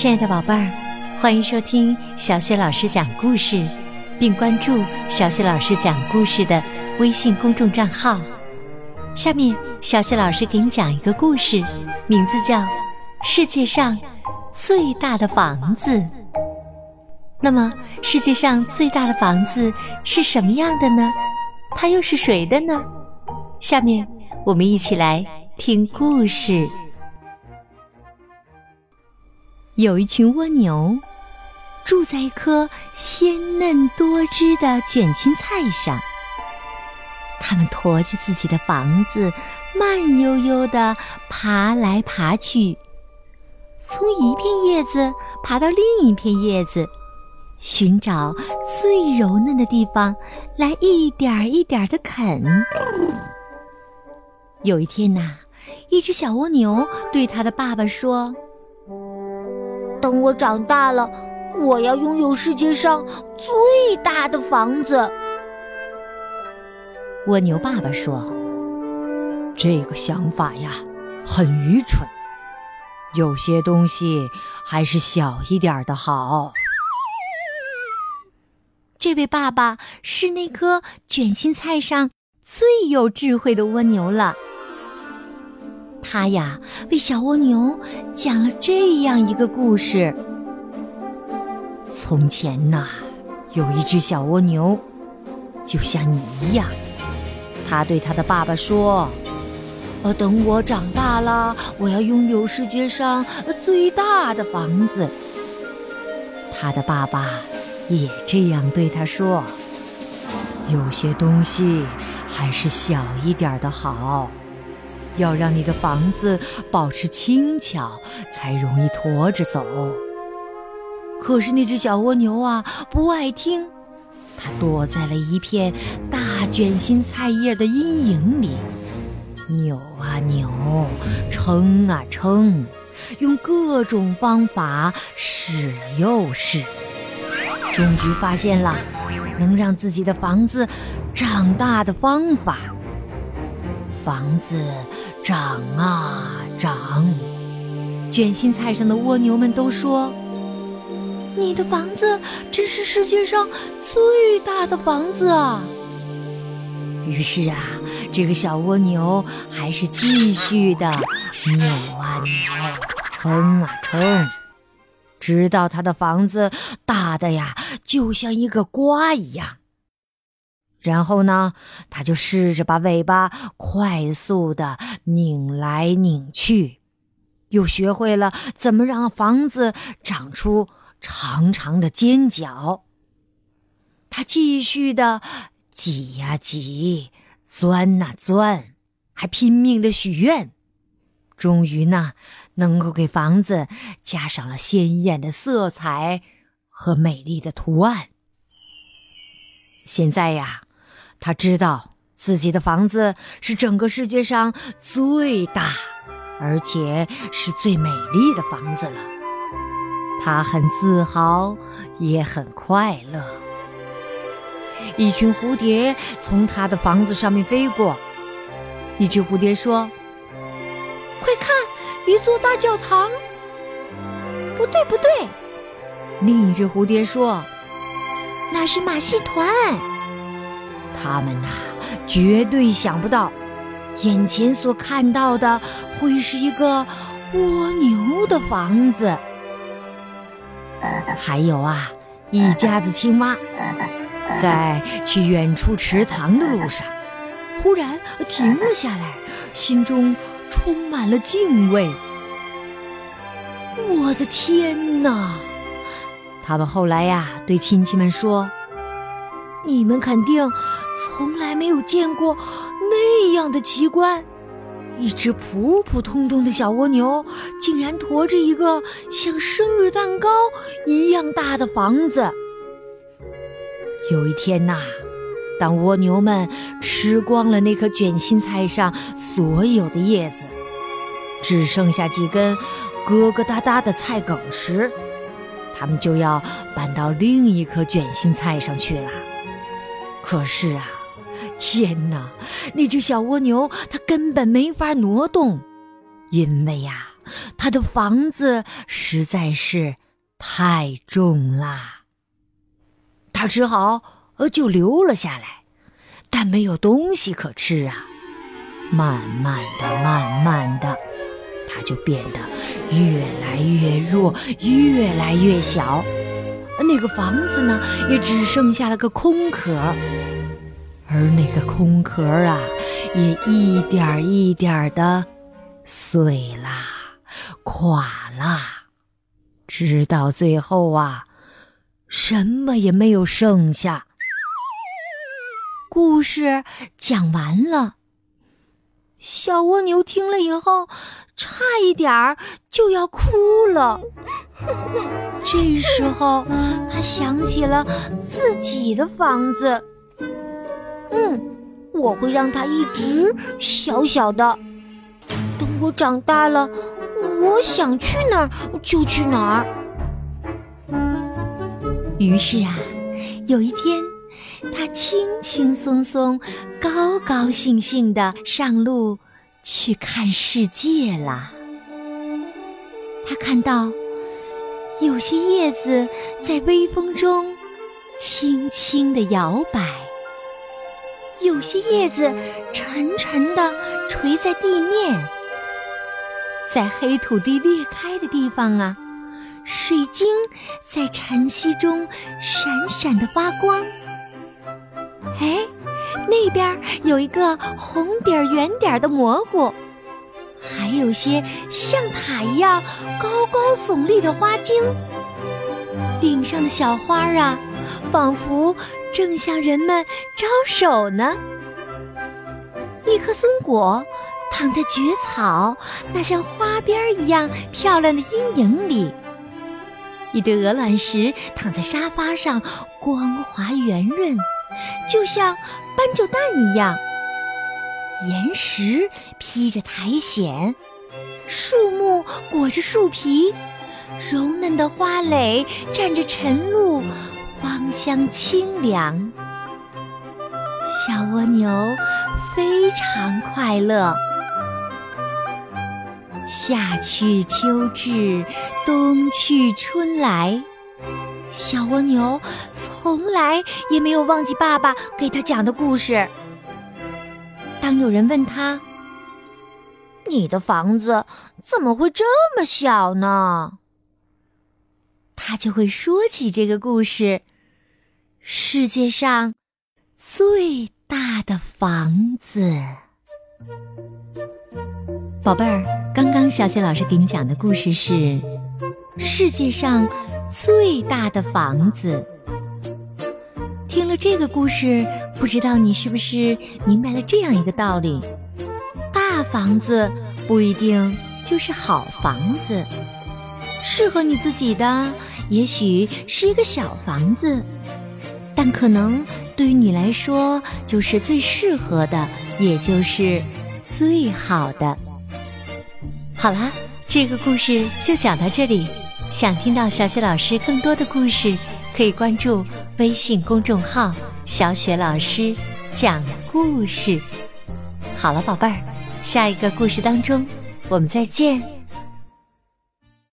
亲爱的宝贝儿，欢迎收听小雪老师讲故事，并关注小雪老师讲故事的微信公众账号。下面，小雪老师给你讲一个故事，名字叫《世界上最大的房子》。那么，世界上最大的房子是什么样的呢？它又是谁的呢？下面，我们一起来听故事。有一群蜗牛，住在一棵鲜嫩多汁的卷心菜上。它们驮着自己的房子，慢悠悠地爬来爬去，从一片叶子爬到另一片叶子，寻找最柔嫩的地方，来一点儿一点儿地啃。有一天呐，一只小蜗牛对它的爸爸说。等我长大了，我要拥有世界上最大的房子。蜗牛爸爸说：“这个想法呀，很愚蠢。有些东西还是小一点的好。”这位爸爸是那颗卷心菜上最有智慧的蜗牛了。他呀，为小蜗牛讲了这样一个故事：从前呐，有一只小蜗牛，就像你一样。他对他的爸爸说：“呃，等我长大了，我要拥有世界上最大的房子。”他的爸爸也这样对他说：“有些东西还是小一点的好。”要让你的房子保持轻巧，才容易驮着走。可是那只小蜗牛啊，不爱听，它躲在了一片大卷心菜叶的阴影里，扭啊扭，撑啊撑，用各种方法试了又试，终于发现了能让自己的房子长大的方法。房子。长啊长，卷心菜上的蜗牛们都说：“你的房子真是世界上最大的房子啊！”于是啊，这个小蜗牛还是继续的扭啊扭，撑啊撑，直到它的房子大的呀，就像一个瓜一样。然后呢，他就试着把尾巴快速的拧来拧去，又学会了怎么让房子长出长长的尖角。他继续的挤呀挤，钻呐钻，还拼命的许愿，终于呢，能够给房子加上了鲜艳的色彩和美丽的图案。现在呀。他知道自己的房子是整个世界上最大，而且是最美丽的房子了。他很自豪，也很快乐。一群蝴蝶从他的房子上面飞过。一只蝴蝶说：“快看，一座大教堂！”不对，不对。另一只蝴蝶说：“那是马戏团。”他们呐，绝对想不到，眼前所看到的会是一个蜗牛的房子。还有啊，一家子青蛙，在去远处池塘的路上，忽然停了下来，心中充满了敬畏。我的天哪！他们后来呀，对亲戚们说：“你们肯定……”从来没有见过那样的奇观，一只普普通通的小蜗牛，竟然驮着一个像生日蛋糕一样大的房子。有一天呐，当蜗牛们吃光了那颗卷心菜上所有的叶子，只剩下几根疙疙瘩瘩的菜梗时，它们就要搬到另一颗卷心菜上去了。可是啊，天哪！那只小蜗牛它根本没法挪动，因为呀，它的房子实在是太重啦，它只好呃就留了下来，但没有东西可吃啊。慢慢的，慢慢的，它就变得越来越弱，越来越小。那个房子呢，也只剩下了个空壳，而那个空壳啊，也一点一点的碎啦，垮啦，直到最后啊，什么也没有剩下。故事讲完了，小蜗牛听了以后，差一点儿就要哭了。这时候，他想起了自己的房子。嗯，我会让它一直小小的。等我长大了，我想去哪儿就去哪儿。于是啊，有一天，他轻轻松松、高高兴兴地上路去看世界啦。他看到。有些叶子在微风中轻轻地摇摆，有些叶子沉沉地垂在地面。在黑土地裂开的地方啊，水晶在晨曦中闪闪地发光。那边有一个红底儿圆点儿的蘑菇。还有些像塔一样高高耸立的花茎，顶上的小花啊，仿佛正向人们招手呢。一棵松果躺在蕨草那像花边一样漂亮的阴影里，一堆鹅卵石躺在沙发上，光滑圆润，就像斑鸠蛋一样。岩石披着苔藓，树木裹着树皮，柔嫩的花蕾蘸着晨露，芳香清凉。小蜗牛非常快乐。夏去秋至，冬去春来，小蜗牛从来也没有忘记爸爸给他讲的故事。当有人问他：“你的房子怎么会这么小呢？”他就会说起这个故事：世界上最大的房子。宝贝儿，刚刚小雪老师给你讲的故事是世界上最大的房子。听了这个故事，不知道你是不是明白了这样一个道理：大房子不一定就是好房子，适合你自己的也许是一个小房子，但可能对于你来说就是最适合的，也就是最好的。好啦，这个故事就讲到这里。想听到小雪老师更多的故事。可以关注微信公众号“小雪老师讲故事”。好了，宝贝儿，下一个故事当中，我们再见。